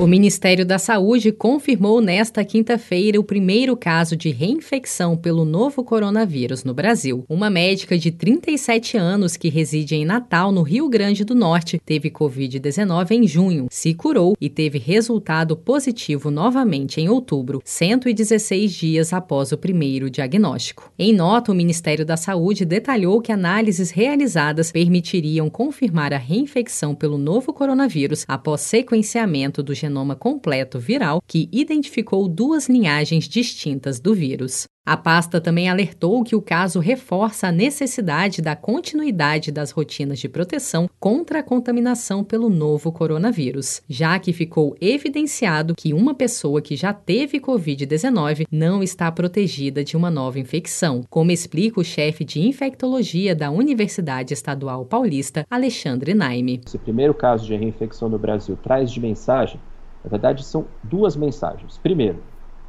O Ministério da Saúde confirmou nesta quinta-feira o primeiro caso de reinfecção pelo novo coronavírus no Brasil. Uma médica de 37 anos que reside em Natal, no Rio Grande do Norte, teve Covid-19 em junho, se curou e teve resultado positivo novamente em outubro, 116 dias após o primeiro diagnóstico. Em nota, o Ministério da Saúde detalhou que análises realizadas permitiriam confirmar a reinfecção pelo novo coronavírus após sequenciamento do genoma completo viral que identificou duas linhagens distintas do vírus. A pasta também alertou que o caso reforça a necessidade da continuidade das rotinas de proteção contra a contaminação pelo novo coronavírus, já que ficou evidenciado que uma pessoa que já teve Covid-19 não está protegida de uma nova infecção, como explica o chefe de infectologia da Universidade Estadual Paulista, Alexandre Naime. Esse primeiro caso de reinfecção no Brasil traz de mensagem, na verdade, são duas mensagens. Primeiro,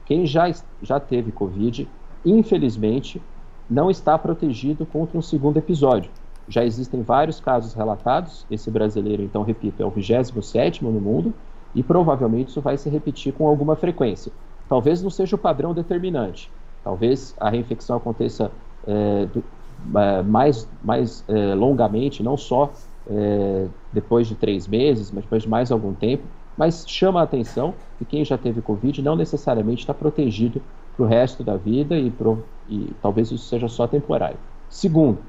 quem já, já teve Covid infelizmente, não está protegido contra um segundo episódio. Já existem vários casos relatados, esse brasileiro, então, repito, é o 27 no mundo, e provavelmente isso vai se repetir com alguma frequência. Talvez não seja o padrão determinante, talvez a reinfecção aconteça é, do, é, mais, mais é, longamente, não só é, depois de três meses, mas depois de mais algum tempo, mas chama a atenção que quem já teve Covid não necessariamente está protegido para o resto da vida e, pro, e talvez isso seja só temporário. Segundo,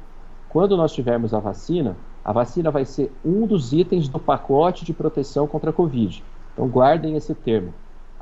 quando nós tivermos a vacina, a vacina vai ser um dos itens do pacote de proteção contra a Covid. Então guardem esse termo.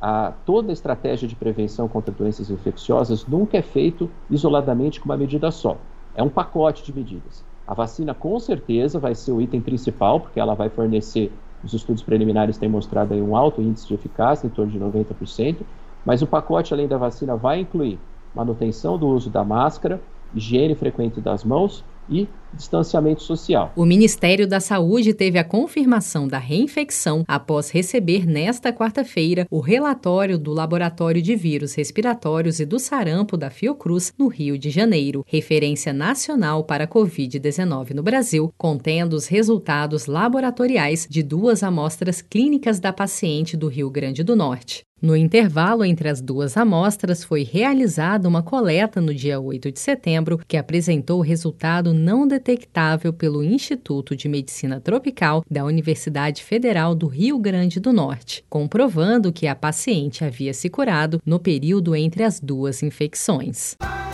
A, toda a estratégia de prevenção contra doenças infecciosas nunca é feito isoladamente com uma medida só. É um pacote de medidas. A vacina com certeza vai ser o item principal, porque ela vai fornecer, os estudos preliminares têm mostrado aí um alto índice de eficácia, em torno de 90%, mas o pacote, além da vacina, vai incluir manutenção do uso da máscara, higiene frequente das mãos e distanciamento social. O Ministério da Saúde teve a confirmação da reinfecção após receber nesta quarta-feira o relatório do Laboratório de Vírus Respiratórios e do Sarampo da Fiocruz, no Rio de Janeiro, referência nacional para a Covid-19 no Brasil, contendo os resultados laboratoriais de duas amostras clínicas da paciente do Rio Grande do Norte. No intervalo entre as duas amostras, foi realizada uma coleta no dia 8 de setembro que apresentou resultado não detectável pelo Instituto de Medicina Tropical da Universidade Federal do Rio Grande do Norte, comprovando que a paciente havia se curado no período entre as duas infecções.